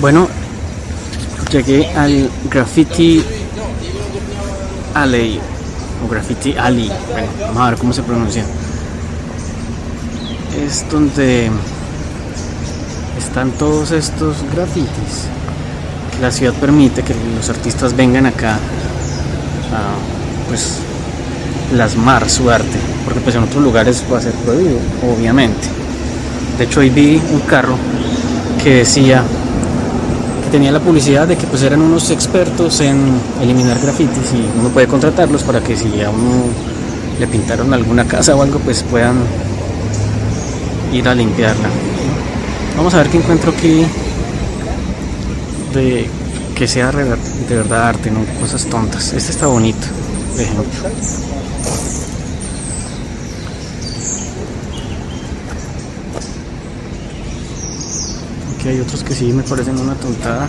Bueno, llegué al Graffiti Alley o Graffiti Alley. Bueno, vamos a ver cómo se pronuncia. Es donde están todos estos grafitis que la ciudad permite que los artistas vengan acá a pues plasmar su arte, porque pues en otros lugares va a ser prohibido, obviamente. De hecho hoy vi un carro que decía tenía la publicidad de que pues eran unos expertos en eliminar grafitis y uno puede contratarlos para que si a uno le pintaron alguna casa o algo pues puedan ir a limpiarla. Vamos a ver qué encuentro aquí de que sea de verdad arte, no cosas tontas. Este está bonito. Hay otros que sí me parecen una tontada.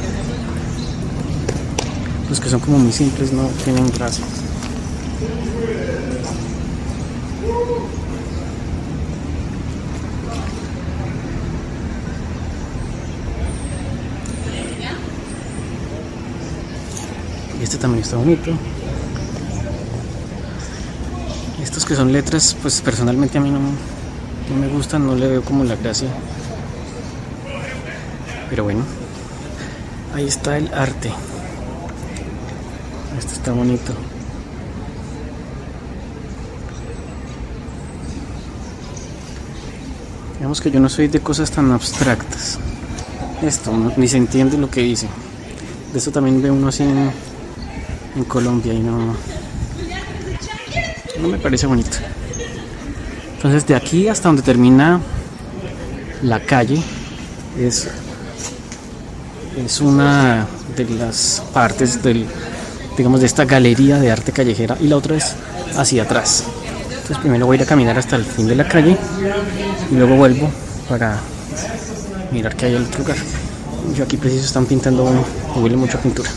Los que son como muy simples no tienen gracia. Este también está bonito. Estos que son letras, pues personalmente a mí no, no me gustan, no le veo como la gracia. Pero bueno, ahí está el arte. Esto está bonito. Digamos que yo no soy de cosas tan abstractas. Esto, ni se entiende lo que dice. De eso también ve uno así en, en Colombia y no, no me parece bonito. Entonces de aquí hasta donde termina la calle es, es una de las partes del, digamos, de esta galería de arte callejera y la otra es hacia atrás. Entonces primero voy a ir a caminar hasta el fin de la calle y luego vuelvo para mirar que hay el otro lugar. Yo aquí preciso están pintando, huele mucho a pintura.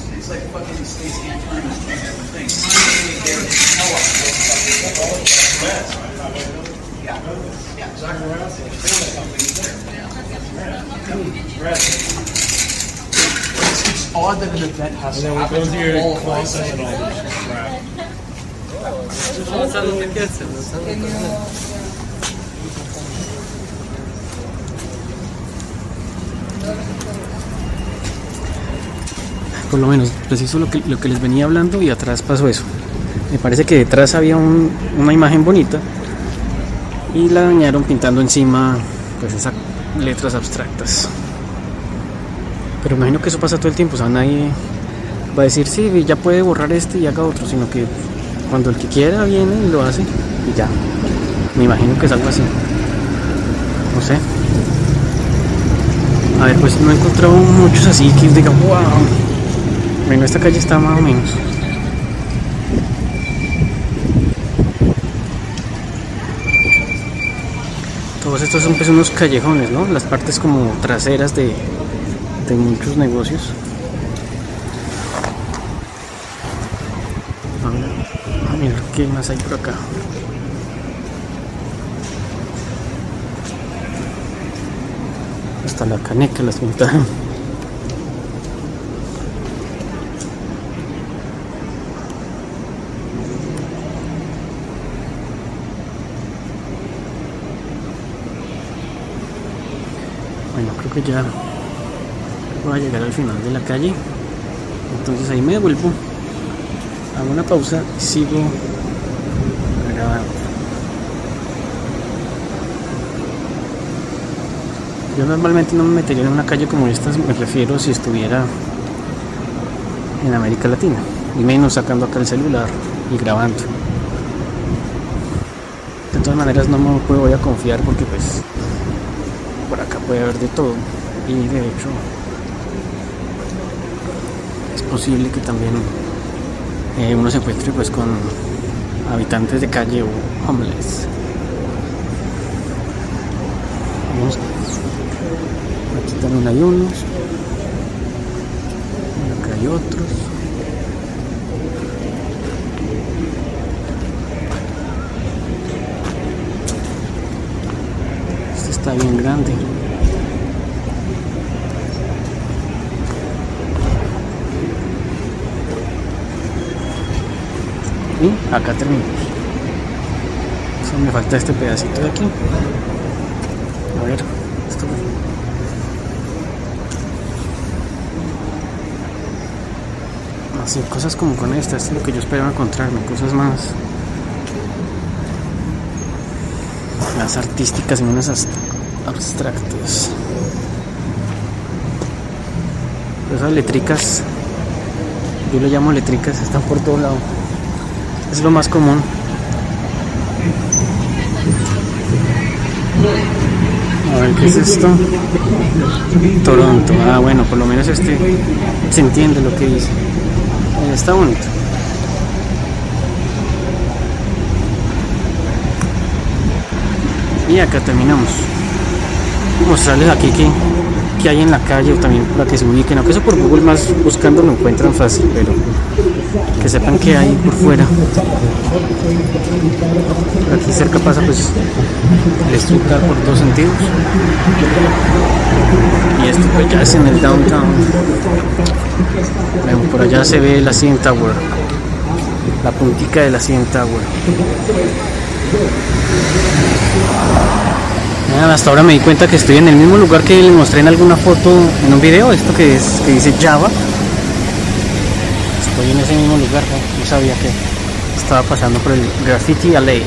It's odd that an event has to happen to all of us and all this crap. Por lo menos, preciso lo que, lo que les venía hablando y atrás pasó eso. Me parece que detrás había un- una imagen bonita y la dañaron pintando encima pues esas letras abstractas. Pero imagino que eso pasa todo el tiempo, o sea, nadie va a decir, sí, ya puede borrar este y haga otro, sino que cuando el que quiera viene y lo hace y ya. Me imagino que es algo así. No sé. A ver, pues no he encontrado muchos así que diga, wow. Bueno, esta calle está más o menos. Todos estos son pues unos callejones, ¿no? Las partes como traseras de, de muchos negocios. A ver, qué más hay por acá. Hasta la caneca las pintaron. Bueno, creo que ya voy a llegar al final de la calle. Entonces ahí me devuelvo. Hago una pausa y sigo grabando. Yo normalmente no me metería en una calle como esta, me refiero si estuviera en América Latina. Y menos sacando acá el celular y grabando. De todas maneras no me voy a confiar porque pues por acá puede haber de todo y de hecho posible que también eh, uno se encuentre pues con habitantes de calle o homeless. Vamos. aquí también hay unos. Acá hay otros. Este está bien grande Y acá terminamos. Solo me falta este pedacito de aquí. A ver, esto Así, cosas como con estas, es lo que yo esperaba encontrarme, cosas más más artísticas y menos abstractas. Esas letricas, yo le llamo letricas, están por todo lado. Es lo más común. A ver, ¿qué es esto? Toronto. Ah, bueno, por lo menos este se entiende lo que dice. Está bonito. Y acá terminamos. Mostrarles aquí que, que hay en la calle también para que se ubiquen. Aunque eso por Google más buscando lo encuentran fácil, pero que sepan que hay por fuera. aquí cerca pasa pues el estructural por dos sentidos. Y esto pues ya es en el downtown. por allá se ve la CN Tower. La puntica de la CN Tower. Hasta ahora me di cuenta que estoy en el mismo lugar que les mostré en alguna foto en un video, esto que es que dice Java. Estoy en ese mismo lugar, ¿no? sabía que estaba pasando por el Graffiti Alley.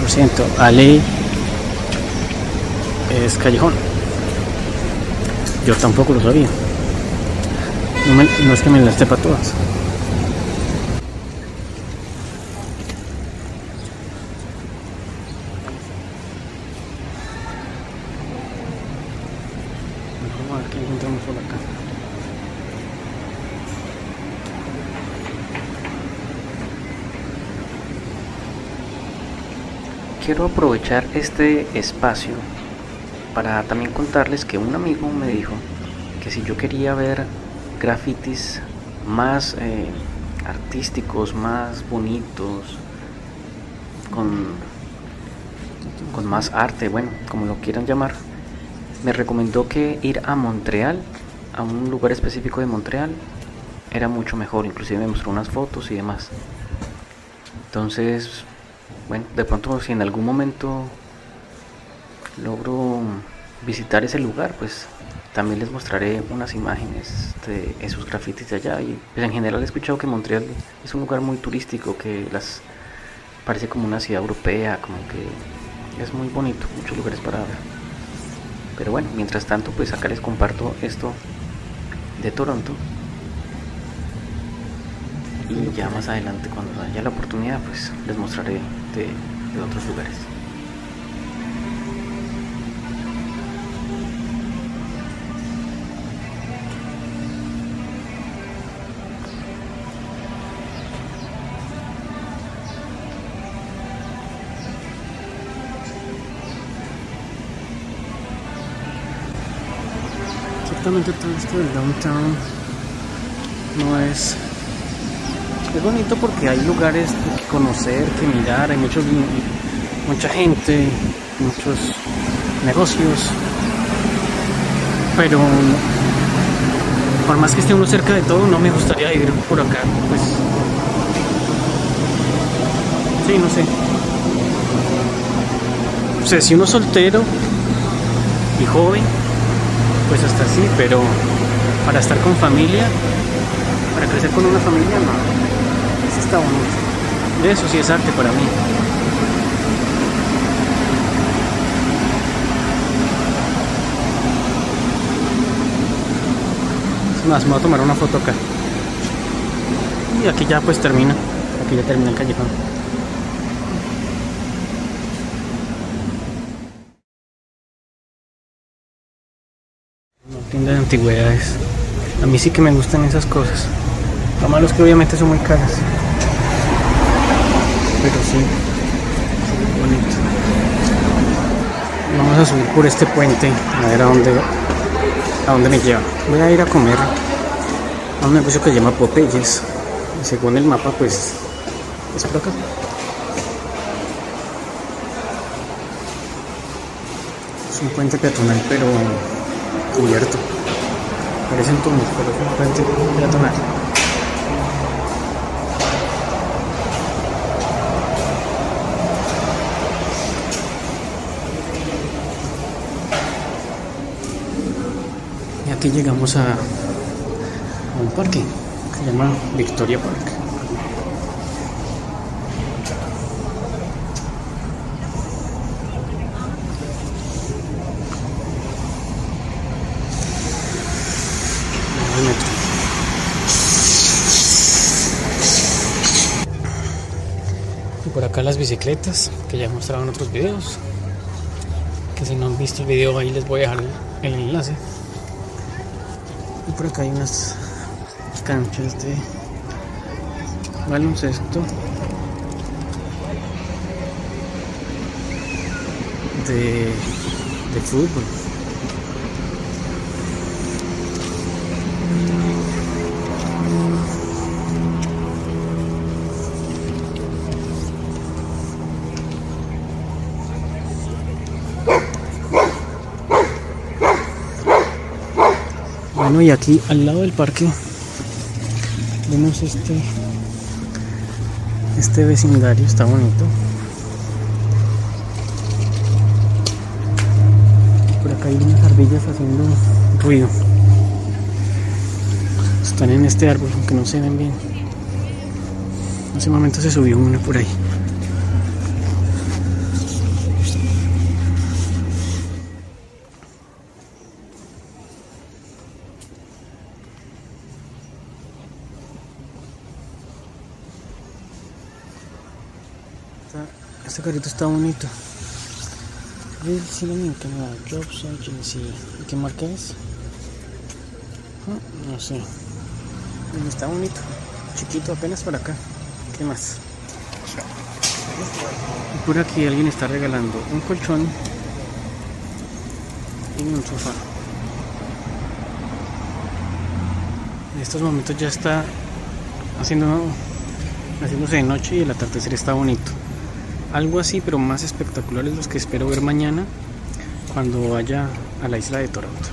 Lo siento, Alley es callejón. Yo tampoco lo sabía. No, es que me las para todas. Quiero aprovechar este espacio para también contarles que un amigo me dijo que si yo quería ver grafitis más eh, artísticos, más bonitos, con, con más arte, bueno, como lo quieran llamar, me recomendó que ir a Montreal, a un lugar específico de Montreal, era mucho mejor, inclusive me mostró unas fotos y demás. Entonces bueno, de pronto si en algún momento logro visitar ese lugar, pues también les mostraré unas imágenes de esos grafitis de allá. Y pues, en general he escuchado que Montreal es un lugar muy turístico, que las parece como una ciudad europea, como que es muy bonito, muchos lugares para ver. Pero bueno, mientras tanto, pues acá les comparto esto de Toronto y ya más adelante cuando haya la oportunidad pues les mostraré de, otros lugares. Exactamente todo esto del downtown no es es bonito porque hay lugares que conocer, que mirar, hay muchos, mucha gente, muchos negocios, pero por más que esté uno cerca de todo, no me gustaría vivir por acá, pues. Sí, no sé. O sea, si uno es soltero y joven, pues hasta sí, pero para estar con familia, para crecer con una familia, no Eso sí es arte para mí. Es más, me voy a tomar una foto acá. Y aquí ya pues termina. Aquí ya termina el callejón. Tienda de antigüedades. A mí sí que me gustan esas cosas. Lo malo es que obviamente son muy caras pero sí, bonito. Vamos a subir por este puente a ver a dónde, a dónde me lleva. Voy a ir a comer a un negocio que se llama Popeyes. Según el mapa, pues es por acá. Es un puente peatonal, pero cubierto. Parece un túnel, pero es un puente peatonal. Aquí llegamos a, un parque que se llama Victoria Park. Y por acá las bicicletas que ya he mostrado en otros videos. Que si no han visto el video ahí les voy a dejar el enlace. Por acá hay unas canchas de baloncesto. De, de fútbol. Y aquí al lado del parque vemos este este vecindario, está bonito. Por acá hay unas ardillas haciendo ruido. Están en este árbol, aunque no se ven bien. En ese momento se subió una por ahí. Este carrito está bonito. Real. ¿Y qué marca es? Ah, No sé. Está bonito. Chiquito apenas para acá. ¿Qué más? Y por aquí alguien está regalando un colchón y un sofá. En estos momentos ya está haciendo haciéndose de noche y el atardecer está bonito. Algo así, pero más espectaculares los que espero ver mañana cuando vaya a la isla de Toronto.